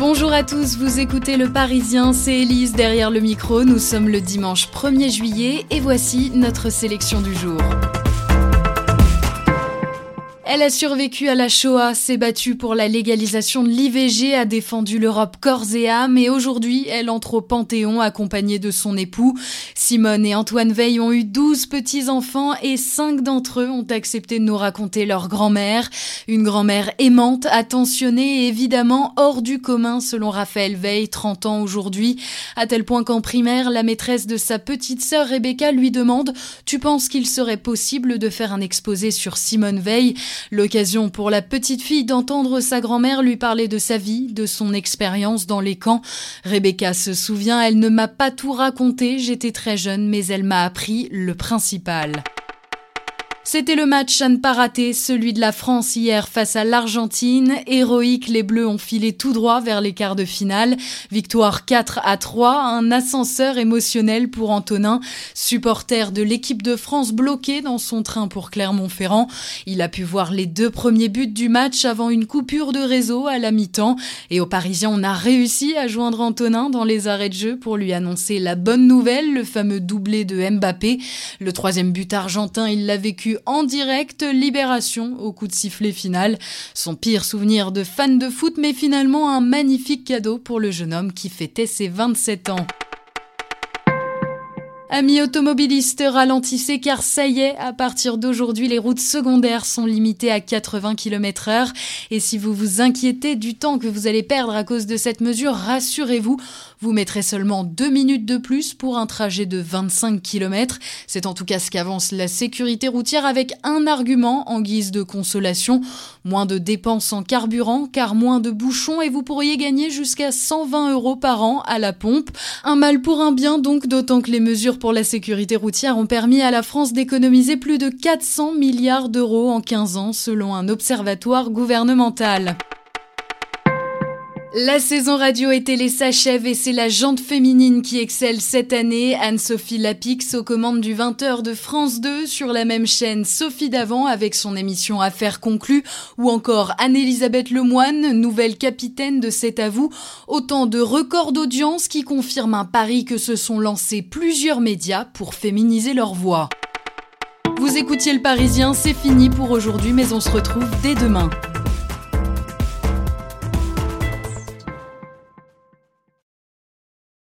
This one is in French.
Bonjour à tous, vous écoutez Le Parisien, c'est Élise derrière le micro. Nous sommes le dimanche 1er juillet et voici notre sélection du jour. Elle a survécu à la Shoah, s'est battue pour la légalisation de l'IVG, a défendu l'Europe corps et âme et aujourd'hui elle entre au Panthéon accompagnée de son époux. Simone et Antoine Veil ont eu 12 petits-enfants et 5 d'entre eux ont accepté de nous raconter leur grand-mère. Une grand-mère aimante, attentionnée et évidemment hors du commun selon Raphaël Veil, 30 ans aujourd'hui, à tel point qu'en primaire, la maîtresse de sa petite sœur Rebecca lui demande « Tu penses qu'il serait possible de faire un exposé sur Simone Veil ?» L'occasion pour la petite fille d'entendre sa grand-mère lui parler de sa vie, de son expérience dans les camps. Rebecca se souvient, elle ne m'a pas tout raconté, j'étais très jeune, mais elle m'a appris le principal. C'était le match à ne pas rater, celui de la France hier face à l'Argentine. Héroïque, les Bleus ont filé tout droit vers les quarts de finale. Victoire 4 à 3, un ascenseur émotionnel pour Antonin, supporter de l'équipe de France bloqué dans son train pour Clermont-Ferrand. Il a pu voir les deux premiers buts du match avant une coupure de réseau à la mi-temps. Et aux Parisiens, on a réussi à joindre Antonin dans les arrêts de jeu pour lui annoncer la bonne nouvelle, le fameux doublé de Mbappé. Le troisième but argentin, il l'a vécu en direct Libération au coup de sifflet final. Son pire souvenir de fan de foot, mais finalement un magnifique cadeau pour le jeune homme qui fêtait ses 27 ans. Amis automobilistes, ralentissez car ça y est, à partir d'aujourd'hui, les routes secondaires sont limitées à 80 km heure. Et si vous vous inquiétez du temps que vous allez perdre à cause de cette mesure, rassurez-vous, vous mettrez seulement deux minutes de plus pour un trajet de 25 km. C'est en tout cas ce qu'avance la sécurité routière avec un argument en guise de consolation. Moins de dépenses en carburant car moins de bouchons et vous pourriez gagner jusqu'à 120 euros par an à la pompe. Un mal pour un bien donc, d'autant que les mesures pour la sécurité routière ont permis à la France d'économiser plus de 400 milliards d'euros en 15 ans selon un observatoire gouvernemental. La saison radio et télé s'achève et c'est la jante féminine qui excelle cette année. Anne-Sophie Lapix aux commandes du 20h de France 2 sur la même chaîne Sophie Davant avec son émission Affaires conclues ou encore Anne-Elisabeth Lemoine, nouvelle capitaine de C'est à vous. Autant de records d'audience qui confirment un pari que se sont lancés plusieurs médias pour féminiser leur voix. Vous écoutiez le Parisien, c'est fini pour aujourd'hui mais on se retrouve dès demain.